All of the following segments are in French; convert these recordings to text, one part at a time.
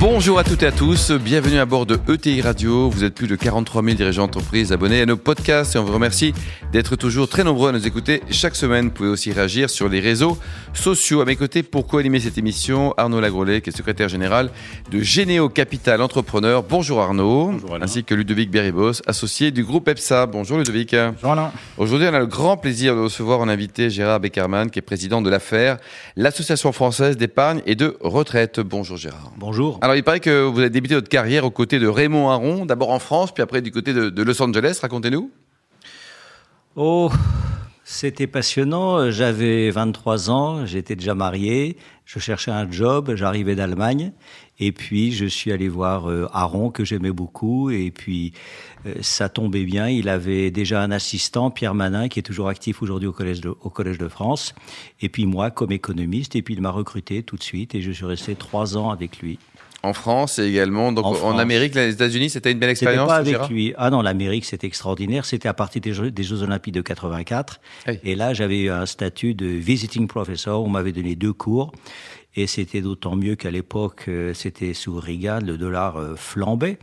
Bonjour à toutes et à tous, bienvenue à bord de ETI Radio. Vous êtes plus de 43 000 dirigeants d'entreprise abonnés à nos podcasts et on vous remercie d'être toujours très nombreux à nous écouter chaque semaine. Vous pouvez aussi réagir sur les réseaux sociaux. À mes côtés, pour co-animer cette émission, Arnaud Lagrolet, qui est secrétaire général de Généo Capital Entrepreneur. Bonjour Arnaud. Bonjour Alain. Ainsi que Ludovic Beribos, associé du groupe EPSA. Bonjour Ludovic. Bonjour Alain. Aujourd'hui, on a le grand plaisir de recevoir en invité Gérard Beckerman, qui est président de l'affaire, l'Association française d'épargne et de retraite. Bonjour Gérard. Bonjour. Alors, il paraît que vous avez débuté votre carrière aux côtés de Raymond Aron, d'abord en France, puis après du côté de, Los Angeles. Racontez-nous. Oh, c'était passionnant. J'avais 23 ans, j'étais déjà marié, je cherchais un job, j'arrivais d'Allemagne. Et puis, je suis allé voir euh, Aron, que j'aimais beaucoup. Et puis, euh, ça tombait bien. Il avait déjà un assistant, Pierre Manin, qui est toujours actif aujourd'hui au au Collège de France. Et puis, moi, comme économiste. Et puis, il m'a recruté tout de suite. Et je suis resté trois ans avec lui. En France et également, donc En. Amérique, les États-Unis, c'était une belle expérience. pas avec lui. Ah non, l'Amérique, c'était extraordinaire. C'était à partir des Jeux, des Jeux Olympiques de 84. Oui. Et là, j'avais eu un statut de visiting professor. On m'avait donné deux cours. Et c'était d'autant mieux qu'à l'époque, euh, c'était sous Reagan, le dollar euh, flambait.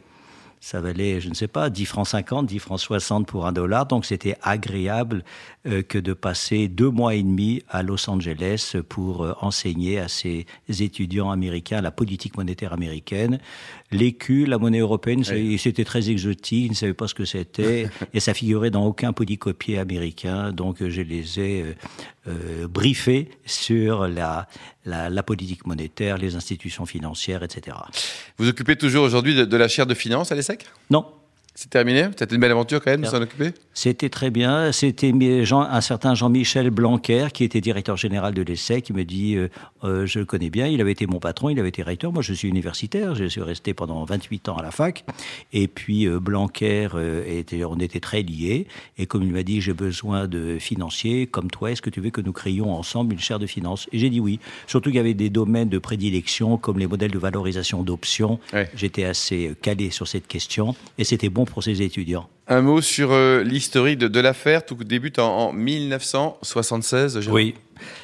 Ça valait, je ne sais pas, 10 francs 50, 10 francs 60 pour un dollar. Donc c'était agréable euh, que de passer deux mois et demi à Los Angeles pour euh, enseigner à ces étudiants américains la politique monétaire américaine. L'écu, la monnaie européenne, c'était très exotique, ils ne savaient pas ce que c'était, et ça figurait dans aucun polycopier américain. Donc je les ai euh, euh, briefés sur la, la, la politique monétaire, les institutions financières, etc. Vous occupez toujours aujourd'hui de, de la chaire de finance à l'ESSEC Non, C'est terminé C'était une belle aventure quand même de s'en occuper C'était très bien. C'était un certain Jean-Michel Blanquer, qui était directeur général de l'ESSEC, qui me dit euh, euh, Je le connais bien, il avait été mon patron, il avait été recteur. Moi, je suis universitaire, je suis resté pendant 28 ans à la fac. Et puis, euh, Blanquer, euh, était, on était très liés. Et comme il m'a dit J'ai besoin de financiers comme toi, est-ce que tu veux que nous créions ensemble une chaire de finance Et j'ai dit oui. Surtout qu'il y avait des domaines de prédilection, comme les modèles de valorisation d'options. Ouais. J'étais assez calé sur cette question. Et c'était bon pour ces étudiants. Un mot sur euh, l'historique de, de l'affaire. Tout débute en, en 1976. Gérard. Oui,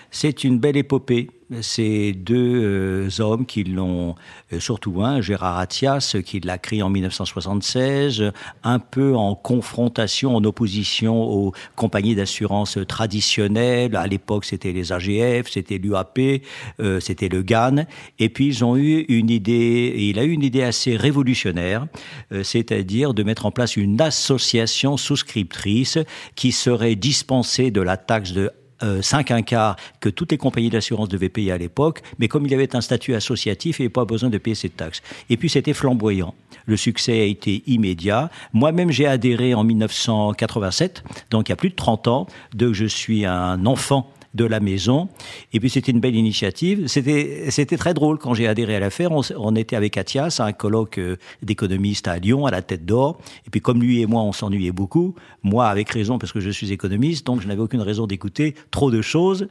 c'est une belle épopée. C'est deux euh, hommes qui l'ont, euh, surtout un, Gérard Attias, qui l'a créé en 1976, un peu en confrontation, en opposition aux compagnies d'assurance traditionnelles. À l'époque, c'était les AGF, c'était l'UAP, euh, c'était le GAN. Et puis, ils ont eu une idée, il a eu une idée assez révolutionnaire, euh, c'est-à-dire de mettre en place une association souscriptrice qui serait dispensée de la taxe de euh, 5 un quart que toutes les compagnies d'assurance devaient payer à l'époque, mais comme il avait un statut associatif, il n'y avait pas besoin de payer cette taxe. Et puis c'était flamboyant. Le succès a été immédiat. Moi-même, j'ai adhéré en 1987, donc il y a plus de 30 ans, de je suis un enfant de la maison. Et puis c'était une belle initiative. C'était très drôle quand j'ai adhéré à l'affaire. On, on était avec Athias à un colloque euh, d'économistes à Lyon, à la Tête d'Or. Et puis comme lui et moi, on s'ennuyait beaucoup. Moi, avec raison, parce que je suis économiste, donc je n'avais aucune raison d'écouter trop de choses.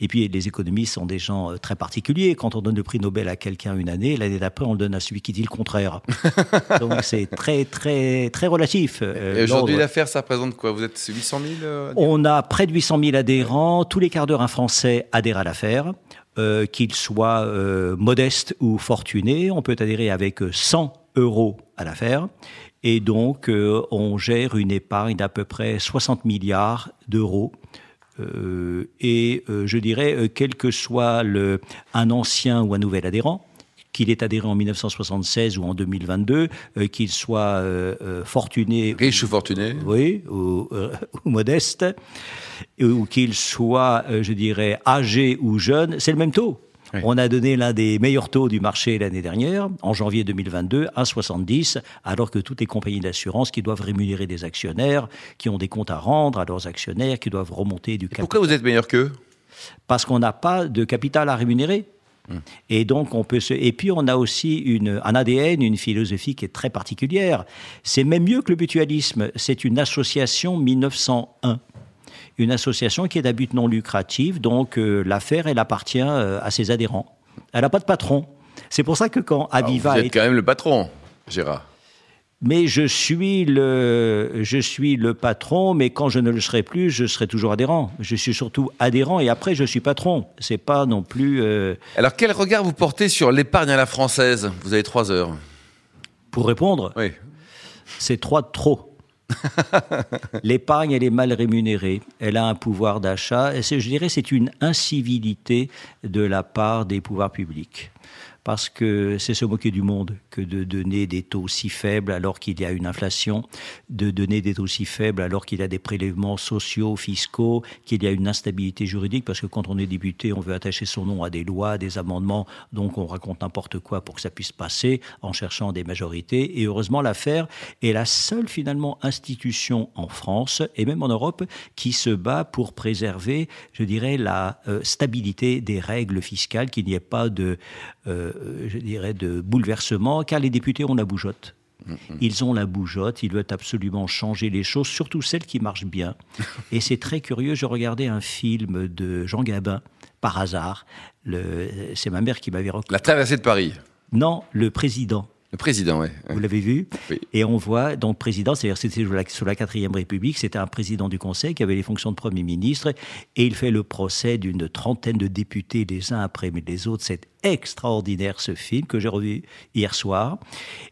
Et puis les économistes sont des gens euh, très particuliers. Quand on donne le prix Nobel à quelqu'un une année, l'année d'après, on le donne à celui qui dit le contraire. donc c'est très très très relatif. euh, aujourd'hui, l'affaire, ça représente quoi? Vous êtes 800 000 euh, On a près de 800 000 adhérents. Tous les quarts d'heure, un Français adhère à l'affaire. Euh, qu'il soit euh, modeste ou fortuné, on peut adhérer avec 100 euros à l'affaire. Et donc, on gère une épargne d'à peu près 60 milliards d'euros. Euh, et euh, je dirais, euh, quel que soit le, un ancien ou un nouvel adhérent, qu'il ait adhéré en 1976 ou en 2022, euh, qu'il soit euh, euh, fortuné Riche ou fortuné oui, ou, ou modeste, ou qu'il soit, je dirais, âgé ou jeune, c'est le même taux. Oui. On a donné l'un des meilleurs taux du marché l'année dernière, en janvier 2022, 1,70, alors que toutes les compagnies d'assurance qui doivent rémunérer des actionnaires, qui ont des comptes à rendre à leurs actionnaires, qui doivent remonter du capital Pourquoi vous êtes meilleur qu'eux? Parce qu'on n'a pas de capital à rémunérer. Et donc, on peut se. Et puis, on a aussi une, un ADN, une philosophie qui est très particulière. C'est même mieux que le mutualisme. C'est une association 1901. Une association qui est d'un but non lucratif. Donc, euh, l'affaire, elle appartient euh, à ses adhérents. Elle n'a pas de patron. C'est pour ça que quand Aviva... vous êtes quand même le patron, Gérard. Mais je suis le, je suis le patron, mais quand je ne le serai plus, je serai toujours adhérent. Je suis surtout adhérent et après je suis patron. C'est pas non plus. Euh, Alors quel regard vous portez sur l'épargne à la française? Vous avez trois heures. Pour répondre? Oui. C'est trois de trop. L'épargne, elle est mal rémunérée. Elle a un pouvoir d'achat. Je dirais, c'est une incivilité de la part des pouvoirs publics parce que c'est se moquer du monde que de donner des taux si faibles alors qu'il y a une inflation, de donner des taux si faibles alors qu'il y a des prélèvements sociaux, fiscaux, qu'il y a une instabilité juridique, parce que quand on est député, on veut attacher son nom à des lois, des amendements, donc on raconte n'importe quoi pour que ça puisse passer en cherchant des majorités. Et heureusement, l'affaire est la seule finalement institution en France et même en Europe qui se bat pour préserver, je dirais, la euh, stabilité des règles fiscales, qu'il n'y ait pas de euh, je dirais, de bouleversement, car les députés ont la bougeotte. Mm-hmm. Ils ont la bougeotte, ils veulent absolument changer les choses, surtout celles qui marchent bien. Et c'est très curieux, je regardais un film de Jean Gabin, par hasard. C'est ma mère qui m'avait recommandé. La traversée de Paris Non, le président. Le président, oui. Vous l'avez vu Et on voit, donc président, c'est-à-dire c'était sous la quatrième République, c'était un président du Conseil qui avait les fonctions de Premier ministre, et il fait le procès d'une trentaine de députés les uns après les autres. C'est extraordinaire ce film que j'ai revu hier soir.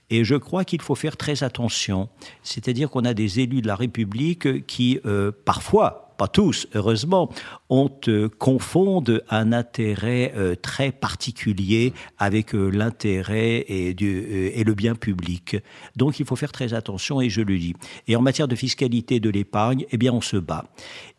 Et je crois qu'il faut faire très attention. C'est-à-dire qu'on a des élus de la République qui, euh, parfois, pas tous, heureusement, on te confondent un intérêt euh, très particulier avec euh, l'intérêt et, euh, et, le bien public. Donc il faut faire très attention et je le dis. Et en matière de fiscalité de l'épargne, eh bien on se bat.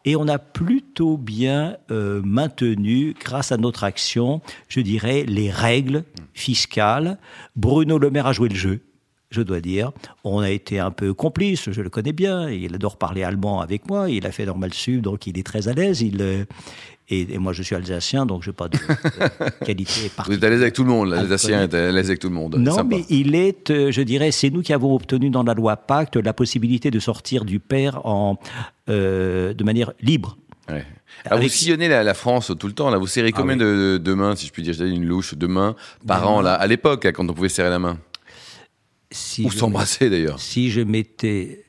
Et on a plutôt bien maintenu, grâce à notre action, je dirais, les règles fiscales. Bruno Le Maire a joué le jeu je dois dire. On a été un peu complices, je le connais bien, il adore parler allemand avec moi, il a fait normal sud, donc il est très à l'aise. Il, euh, et, moi, je suis alsacien, donc je n'ai pas de, qualité particulière. Vous êtes à l'aise avec tout le monde, l'alsacien est à l'aise avec tout le monde. Non, mais il est, euh, je dirais, c'est nous qui avons obtenu dans la loi Pacte la possibilité de sortir du père en, euh, de manière libre. Alors vous sillonnez la, France tout le temps, là. Vous serrez ah combien de, mains, si je puis dire, une louche de mains par an, là, à l'époque, quand on pouvait serrer la main? Si Ou s'embrasser d'ailleurs. Si je m'étais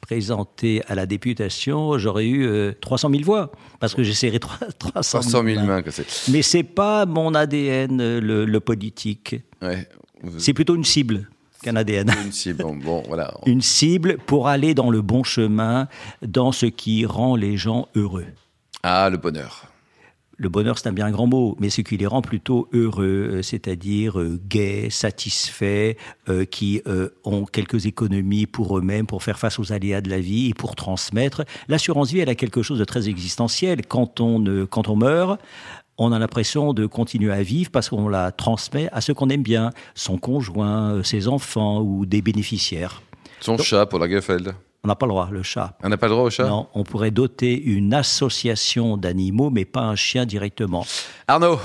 présenté à la députation, j'aurais eu 300 000 voix, parce que j'ai serré 300 000, 000 mains. Mais c'est pas mon ADN, le, politique. C'est plutôt une cible qu'un ADN. Une cible, bon, voilà. Une cible pour aller dans le bon chemin, dans ce qui rend les gens heureux. Ah, le bonheur le bonheur, c'est un bien grand mot, mais ce qui les rend plutôt heureux, euh, c'est-à-dire euh, gays, satisfaits, euh, qui ont quelques économies pour eux-mêmes, pour faire face aux aléas de la vie et pour transmettre. L'assurance vie, elle a quelque chose de très existentiel. Quand on, quand on meurt, on a l'impression de continuer à vivre parce qu'on la transmet à ceux qu'on aime bien, son conjoint, ses enfants ou des bénéficiaires. Son chat pour la Gefeld. On n'a pas le droit, le chat. On n'a pas le droit au chat? Non, on pourrait doter une association d'animaux, mais pas un chien directement. Arnaud?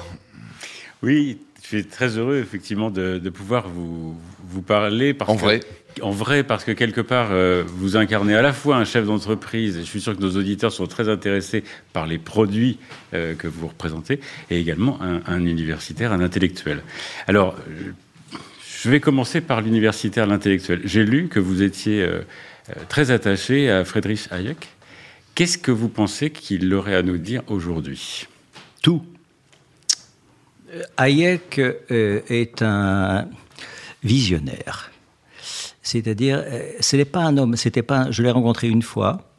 Oui, je suis très heureux, effectivement, de, pouvoir vous, vous parler. Parce en vrai En vrai, parce que quelque part, euh, vous incarnez à la fois un chef d'entreprise, et je suis sûr que nos auditeurs sont très intéressés par les produits euh, que vous représentez, et également un, universitaire, un intellectuel. Alors, je vais commencer par l'universitaire, l'intellectuel. J'ai lu que vous étiez... Euh, euh, très attaché à Friedrich Hayek. Qu'est-ce que vous pensez qu'il aurait à nous dire aujourd'hui? Tout. Hayek euh, est un visionnaire. C'est-à-dire, ce n'est pas un homme, c'était pas, je l'ai rencontré une fois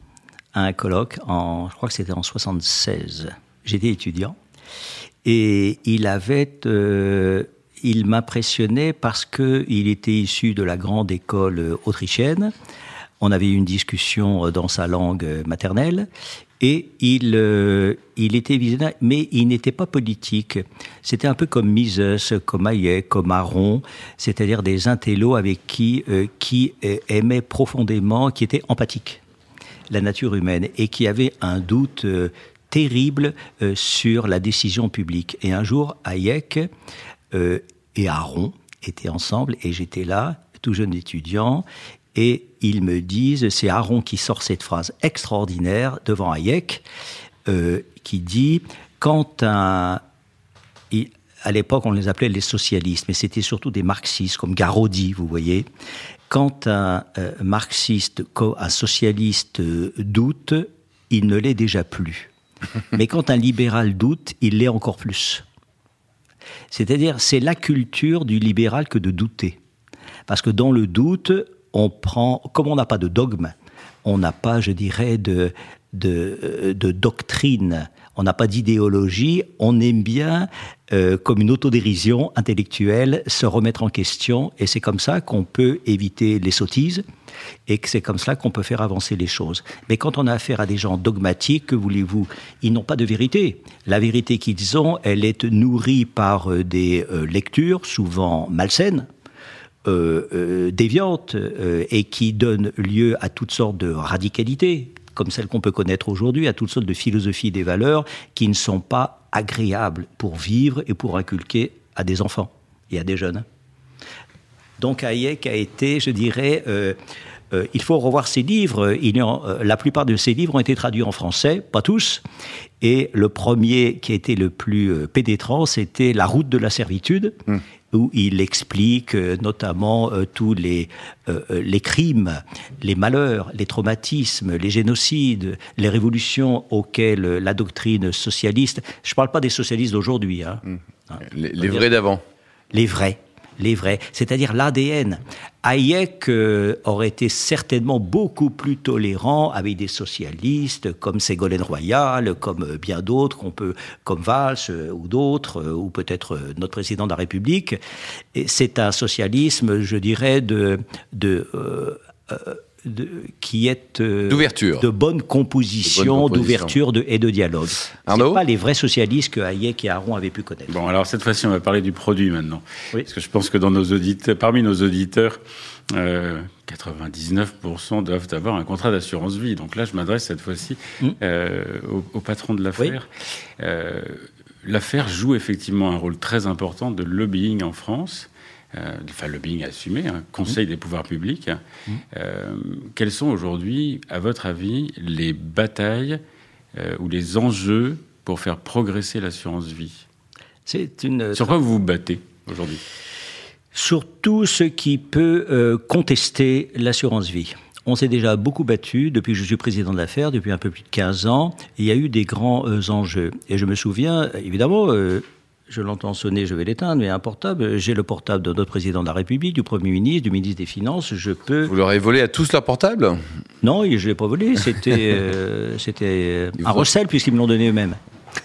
à un colloque, en, je crois que c'était en 76. J'étais étudiant. Et il avait, il m'impressionnait parce qu'il était issu de la grande école autrichienne on avait eu une discussion euh, dans sa langue euh, maternelle et il, euh, il était visionnaire, mais il n'était pas politique. C'était un peu comme Mises, comme Hayek, comme Aron, c'est-à-dire des intellos avec qui, qui aimaient profondément, qui étaient empathiques, la nature humaine, et qui avaient un doute terrible sur la décision publique. Et un jour, Hayek et Aron étaient ensemble, et j'étais là, tout jeune étudiant, et ils me disent, c'est Aaron qui sort cette phrase extraordinaire devant Hayek, euh, qui dit quand un à l'époque, on les appelait les socialistes, mais c'était surtout des marxistes, comme Garodi, vous voyez. Quand un euh, marxiste, un socialiste euh, doute, il ne l'est déjà plus. Mais quand un libéral doute, il l'est encore plus. C'est-à-dire, c'est la culture du libéral que de douter. Parce que dans le doute, on prend, comme on n'a pas de dogme, on n'a pas, je dirais, de, de, de doctrine, on n'a pas d'idéologie, on aime bien, euh, comme une autodérision intellectuelle, se remettre en question, et c'est comme ça qu'on peut éviter les sottises, et que c'est comme cela qu'on peut faire avancer les choses. Mais quand on a affaire à des gens dogmatiques, que voulez-vous Ils n'ont pas de vérité. La vérité qu'ils ont, elle est nourrie par euh, des euh, lectures, souvent malsaines, déviantes, et qui donnent lieu à toutes sortes de radicalités comme celle qu'on peut connaître aujourd'hui, à toutes sortes de philosophies des valeurs qui ne sont pas agréables pour vivre et pour inculquer à des enfants et à des jeunes. Donc Hayek a été, je dirais, euh, euh, il faut revoir ses livres. Il euh, la plupart de ses livres ont été traduits en français, pas tous. Et le premier qui a été le plus pénétrant, c'était La route de la servitude. Hum où il explique euh, notamment euh, tous les, euh, les crimes, les malheurs, les traumatismes, les génocides, les révolutions auxquelles la doctrine socialiste, je ne parle pas des socialistes d'aujourd'hui, hein, mmh. les vrais d'avant. Les vrais, les vrais, c'est-à-dire l'ADN. Hayek euh, aurait été certainement beaucoup plus tolérant avec des socialistes comme Ségolène Royal, comme euh, bien d'autres, qu'on peut, comme Valls euh, ou d'autres, ou peut-être notre président de la République. C'est un socialisme, je dirais, de, de de, qui est euh, d'ouverture, de bonne composition, d'ouverture et de dialogue. Arnaud pas les vrais socialistes que Hayek et Aron avaient pu connaître. Bon, alors cette fois-ci, on va parler du produit maintenant. Parce que je pense que dans nos auditeurs, parmi nos auditeurs, 99% euh, doivent avoir un contrat d'assurance vie. Donc là, je m'adresse cette fois-ci hmm. euh, au, patron de l'affaire. l'affaire joue effectivement un rôle très important de lobbying en France euh, enfin lobbying assumé, hein, conseil des pouvoirs publics. Mmh. Euh, quelles sont aujourd'hui, à votre avis, les batailles euh, ou les enjeux pour faire progresser l'assurance vie? C'est une... Sur quoi vous vous battez aujourd'hui? Sur tout ce qui peut contester l'assurance vie. On s'est déjà beaucoup battu depuis que je suis président de l'affaire, depuis un peu plus de 15 ans. il y a eu des grands enjeux. Et je me souviens, évidemment, je l'entends sonner, je vais l'éteindre, mais un portable, j'ai le portable de notre président de la République, du Premier ministre, du ministre des Finances, je peux... Vous leur avez volé à tous leur portable Non, je ne l'ai pas volé, c'était euh, c'était un recel puisqu'ils me l'ont donné eux-mêmes.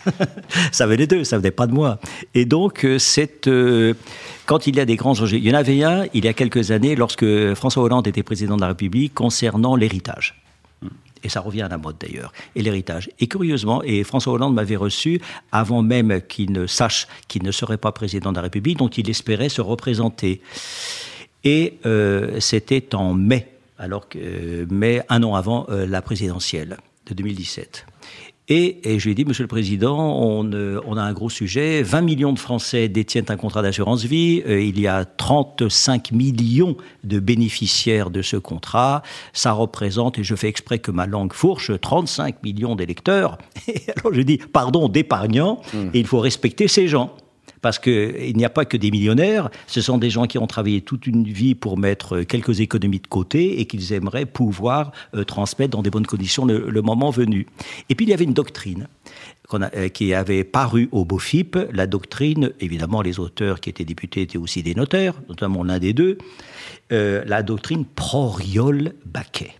ça venait d'eux, ça venait pas de moi. Et donc, euh. Euh, quand il y a des grands enjeux, il y en avait un il y a quelques années lorsque François Hollande était président de la République concernant l'héritage et ça revient à la mode d'ailleurs, et l'héritage. Et curieusement, et François Hollande m'avait reçu avant même qu'il ne sache qu'il ne serait pas président de la République, dont il espérait se représenter. Et euh, c'était en mai, alors que, euh, un an avant euh, la présidentielle de 2017. Et, je lui ai dit, Monsieur le Président, on, euh, on, a un gros sujet. 20 millions de Français détiennent un contrat d'assurance vie. Euh, il y a 35 millions de bénéficiaires de ce contrat. Ça représente, et je fais exprès que ma langue fourche, 35 millions d'électeurs. Et alors je dis, pardon, d'épargnants, mmh. et il faut respecter ces gens parce qu'il n'y a pas que des millionnaires, ce sont des gens qui ont travaillé toute une vie pour mettre quelques économies de côté et qu'ils aimeraient pouvoir euh, transmettre dans des bonnes conditions le, moment venu. Et puis il y avait une doctrine euh, qui avait paru au BOFIP, la doctrine, évidemment les auteurs qui étaient députés étaient aussi des notaires, notamment l'un des deux, euh, la doctrine Proriol-Baquet.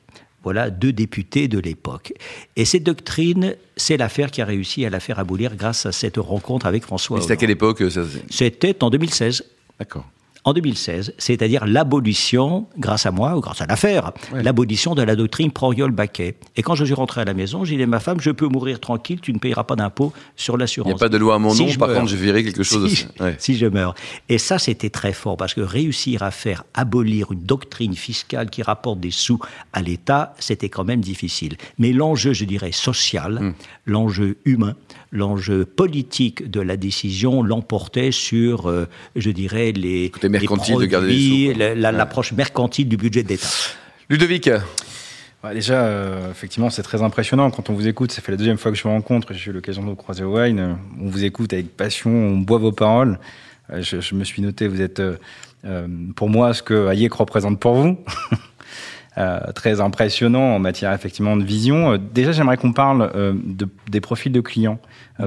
Voilà deux députés de l'époque. Et cette doctrine, c'est l'affaire qui a réussi à la faire abolir grâce à cette rencontre avec François. C'était à quelle époque C'était en 2016. D'accord en 2016, c'est-à-dire l'abolition, grâce à moi ou grâce à l'affaire, l'abolition de la doctrine Proriol-Baquet. Et quand je suis rentré à la maison, j'ai dit à ma femme, je peux mourir tranquille, tu ne payeras pas d'impôt sur l'assurance. Il n'y a pas de loi à mon nom, par contre, je verrai quelque chose. Si, si je meurs. Et ça, c'était très fort, parce que réussir à faire abolir une doctrine fiscale qui rapporte des sous à l'État, c'était quand même difficile. Mais l'enjeu, je dirais, social, hmm. l'enjeu humain, l'enjeu politique de la décision l'emportait sur, euh, je dirais, les, mercantile de garder l'approche mercantile du budget d'État. Ludovic Bah, déjà, euh, effectivement, c'est très impressionnant quand on vous écoute. Ça fait la deuxième fois que je vous rencontre. J'ai eu l'occasion de vous croiser au Wine. On vous écoute avec passion, on boit vos paroles. Euh, je, je, me suis noté, vous êtes euh, pour moi ce que Hayek représente pour vous. très impressionnant en matière effectivement de vision. déjà, j'aimerais qu'on parle de, des profils de clients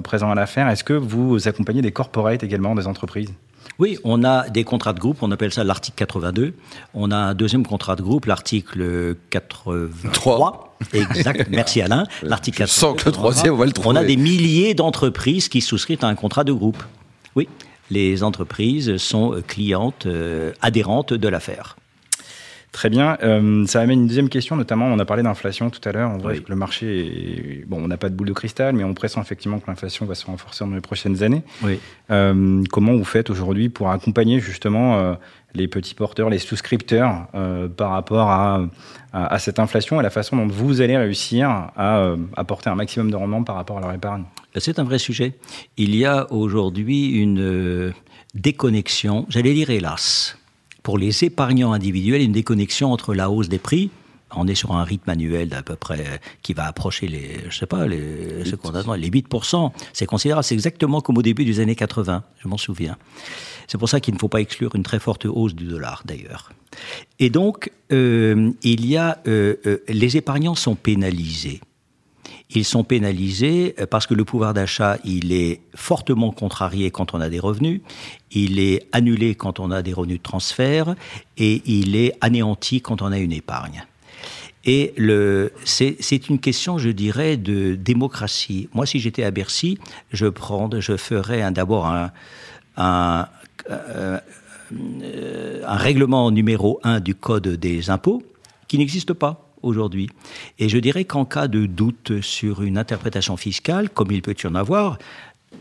présents à l'affaire. Est-ce que vous accompagnez des corporates également, des entreprises? Oui, on a des contrats de groupe, on appelle ça l'article 82. On a un deuxième contrat de groupe, l'article 83. Exact, merci Alain. L'article 83. Sans que le troisième, on va le trouver. On a des milliers d'entreprises qui souscrivent à un contrat de groupe. Oui, les entreprises sont clientes, euh, adhérentes de l'affaire. Très bien. Euh, ça amène une deuxième question, notamment, on a parlé d'inflation tout à l'heure. On que le marché, bon, on n'a pas de boule de cristal, mais on pressent effectivement que l'inflation va se renforcer dans les prochaines années. Oui. Euh, comment vous faites aujourd'hui pour accompagner justement euh, les petits porteurs, les souscripteurs par rapport à, à, cette inflation et la façon dont vous allez réussir à apporter un maximum de rendement par rapport à leur épargne? C'est un vrai sujet. Il y a aujourd'hui une déconnexion, j'allais dire hélas, pour les épargnants individuels une déconnexion entre la hausse des prix on est sur un rythme annuel d'à peu près qui va approcher les, je sais pas, les, ce qu'on les 8%. C'est considérable. C'est exactement comme au début des années 80. Je m'en souviens. C'est pour ça qu'il ne faut pas exclure une très forte hausse du dollar, d'ailleurs. Et donc, euh, il y a, euh, euh, les épargnants sont pénalisés. Ils sont pénalisés euh, parce que le pouvoir d'achat, il est fortement contrarié quand on a des revenus, il est annulé quand on a des revenus de transfert et il est anéanti quand on a une épargne. Et c'est une question, je dirais, de démocratie. Moi, si j'étais à Bercy, je, prends, je ferais d'abord un, un, euh, un règlement numéro 1 du Code des impôts qui n'existe pas aujourd'hui. Et je dirais qu'en cas de doute sur une interprétation fiscale, comme il peut y en avoir,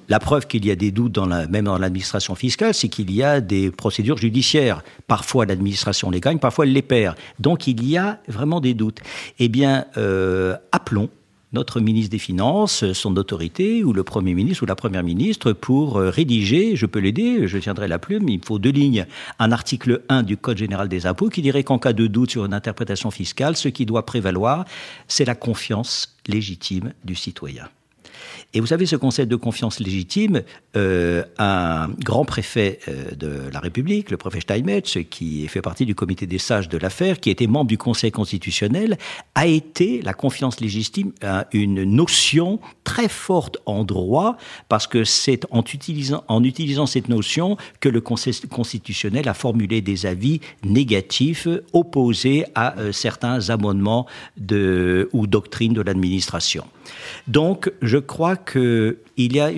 la preuve qu'il y a des doutes dans la, même dans l'administration fiscale, c'est qu'il y a des procédures judiciaires. Parfois l'administration les gagne, parfois elle les perd. Donc il y a vraiment des doutes. Eh bien, euh, appelons notre ministre des Finances, son autorité, ou le Premier ministre ou la Première ministre, pour euh, rédiger, je peux l'aider, je tiendrai la plume, il faut deux lignes, un article 1 du Code général des impôts qui dirait qu'en cas de doute sur une interprétation fiscale, ce qui doit prévaloir, c'est la confiance légitime du citoyen. Et vous savez, ce concept de confiance légitime, euh, un grand préfet euh, de la République, le préfet Steinmetz, qui fait partie du comité des sages de l'affaire, qui était membre du Conseil constitutionnel, a été la confiance légitime une notion très forte en droit, parce que c'est en utilisant, cette notion que le Conseil constitutionnel a formulé des avis négatifs opposés à euh, certains amendements de, ou doctrines de l'administration. Donc, je crois qu'il y a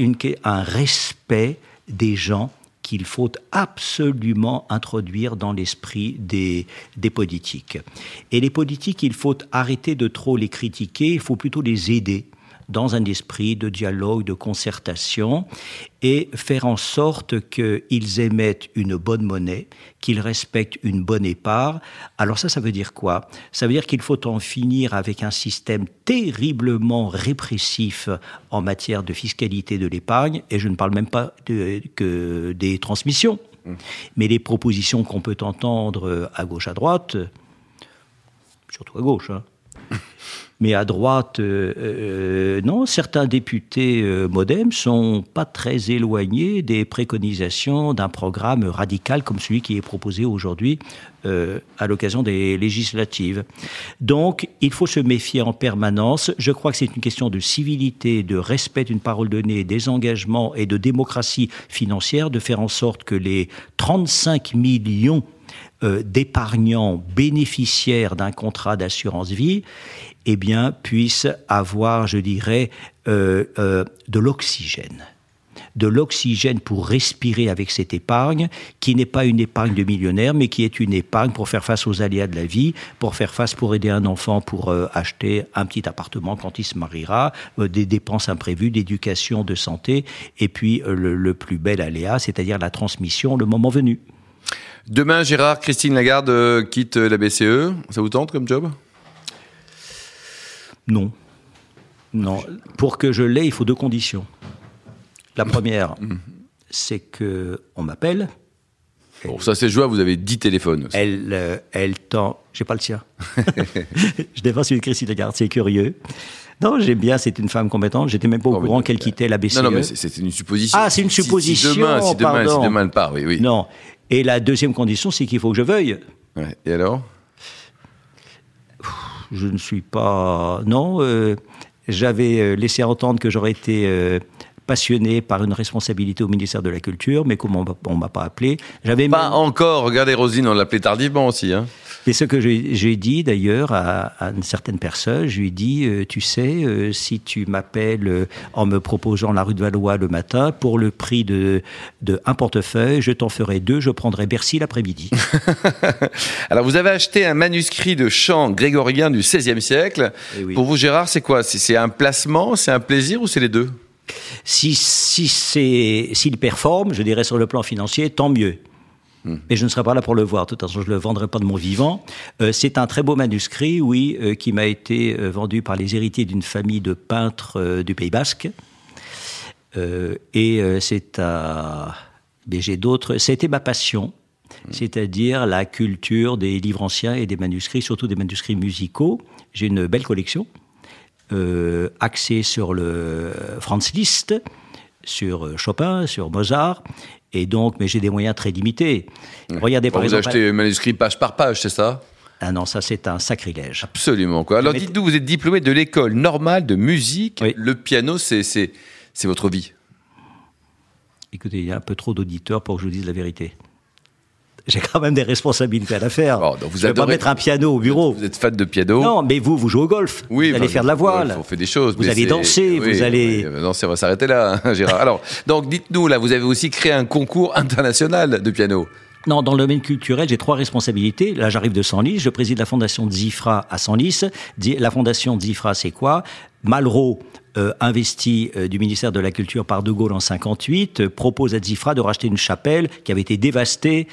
un respect des gens qu'il faut absolument introduire dans l'esprit des, des politiques. Et les politiques, il faut arrêter de trop les critiquer, il faut plutôt les aider dans un esprit de dialogue, de concertation, et faire en sorte qu'ils émettent une bonne monnaie, qu'ils respectent une bonne épargne. Alors ça, ça veut dire quoi? Ça veut dire qu'il faut en finir avec un système terriblement répressif en matière de fiscalité de l'épargne, et je ne parle même pas de, que des transmissions, mmh. mais les propositions qu'on peut entendre à gauche, à droite, surtout à gauche, hein, mais à droite, euh, euh, non, certains députés euh, modem sont pas très éloignés des préconisations d'un programme radical comme celui qui est proposé aujourd'hui à l'occasion des législatives. Donc, il faut se méfier en permanence. Je crois que c'est une question de civilité, de respect d'une parole donnée, des engagements et de démocratie financière, de faire en sorte que les 35 millions d'épargnants bénéficiaires d'un contrat d'assurance vie eh bien, puissent avoir, je dirais, euh, euh, de l'oxygène de l'oxygène pour respirer avec cette épargne, qui n'est pas une épargne de millionnaire, mais qui est une épargne pour faire face aux aléas de la vie, pour faire face, pour aider un enfant pour euh, acheter un petit appartement quand il se mariera, des dépenses imprévues, d'éducation, de santé, et puis le, plus bel aléa, c'est-à-dire la transmission le moment venu. Demain, Gérard, Christine Lagarde quitte la BCE. Ça vous tente comme job? Non. Non. Pour que je l'ai, il faut deux conditions. La première, c'est que on m'appelle Bon, ça c'est joie, vous avez 10 téléphones. Aussi. Elle, euh, elle tend. J'ai pas le sien. je défense une Christine Lagarde, c'est curieux. Non, j'aime bien, c'est une femme compétente. J'étais même pas au Oh, courant qu'elle quittait la BCE. Non, non, mais c'est- une supposition. Ah, c'est une Si- si supposition, demain, si demain, si demain elle part, oui, oui. Non. Et la deuxième condition, c'est qu'il faut que je veuille. Ouais. Et alors? Je ne suis pas. Non, euh, j'avais euh, laissé entendre que j'aurais été euh, passionné par une responsabilité au ministère de la Culture, mais comme on on m'a pas appelé, j'avais Pas même- encore. Regardez, Rosine, on l'appelait tardivement aussi. Hein. Et ce que j'ai dit d'ailleurs à, à une certaine personne, je lui ai dit, euh, tu sais, euh, si tu m'appelles euh, en me proposant la rue de Valois le matin, pour le prix de, de un portefeuille, je t'en ferai deux, je prendrai Bercy l'après-midi. Alors, vous avez acheté un manuscrit de chant grégorien du XVIe siècle. Eh oui. Pour vous, Gérard, c'est quoi? C'est c'est un placement, c'est un plaisir ou c'est les deux? Si si c'est s'il performe, je dirais sur le plan financier, tant mieux. Et je ne serai pas là pour le voir. De toute façon, je ne le vendrai pas de mon vivant. Euh, c'est un très beau manuscrit, oui, euh, qui m'a été euh, vendu par les héritiers d'une famille de peintres du Pays Basque. Et c'est à. Mais j'ai d'autres. C'était ma passion, c'est-à-dire la culture des livres anciens et des manuscrits, surtout des manuscrits musicaux. J'ai une belle collection axée sur le Franz Liszt, sur Chopin, sur Mozart. Et donc, mais j'ai des moyens très limités. Regardez par Vous exemple. achetez un manuscrit page par page, c'est ça? Ah non, ça c'est un sacrilège. Absolument. Quoi. Alors, dites-nous, vous êtes diplômé de l'école normale de musique. Oui. Le piano, c'est c'est- c'est votre vie? Écoutez, il y a un peu trop d'auditeurs pour que je vous dise la vérité. J'ai quand même des responsabilités à la faire. Bon, donc vous je ne vais pas mettre un piano au bureau. Vous êtes fan de piano Non, mais vous, vous jouez au golf. Oui, vous allez faire de la voile. On fait des choses. Vous allez danser, oui, vous allez. oui, danser, on va s'arrêter là, hein, Gérard. Alors, donc, dites-nous, là, vous avez aussi créé un concours international de piano. Non, dans le domaine culturel, j'ai trois responsabilités. Là, j'arrive de Senlis, je préside la fondation Zifra à Senlis. La fondation Zifra, c'est quoi? Malraux, euh, investi euh, du ministère de la Culture par De Gaulle en 58, euh, propose à Zifra de racheter une chapelle qui avait été dévastée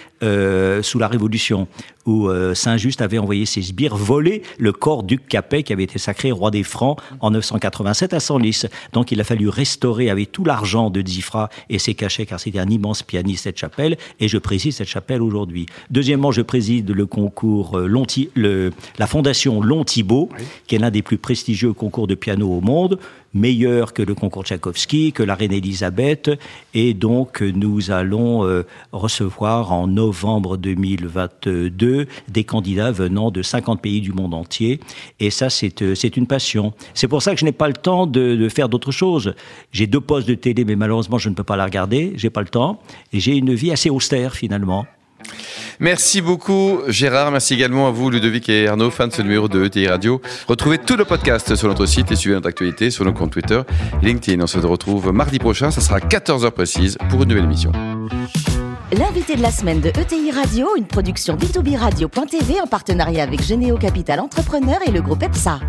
sous la Révolution, où Saint-Just avait envoyé ses sbires voler le corps du Capet qui avait été sacré roi des Francs en 987 à Senlis. Donc il a fallu restaurer avec tout l'argent de Zifra et ses cachets, car c'était un immense pianiste cette chapelle, et je préside cette chapelle aujourd'hui. Deuxièmement, je préside le concours Lonti- le, la fondation Long Thibault, qui est l'un des plus prestigieux concours de piano au monde, meilleur que le concours Tchaïkovski, que la reine Elisabeth, et donc nous allons euh, recevoir en novembre 2022 des candidats venant de 50 pays du monde entier, et ça c'est euh, une passion. C'est pour ça que je n'ai pas le temps de, de faire d'autres choses. J'ai deux postes de télé, mais malheureusement je ne peux pas la regarder, j'ai pas le temps, et j'ai une vie assez austère finalement. Merci beaucoup, Gérard. Merci également à vous, Ludovic et Arnaud, fans de ce numéro de ETI Radio. Retrouvez tout le podcast sur notre site et suivez notre actualité sur nos comptes Twitter LinkedIn. On se retrouve mardi prochain. Ça sera à 14h précise pour une nouvelle émission. L'invité de la semaine de ETI Radio, une production B2B Radio.tv en partenariat avec Généo Capital Entrepreneur et le groupe EPSA.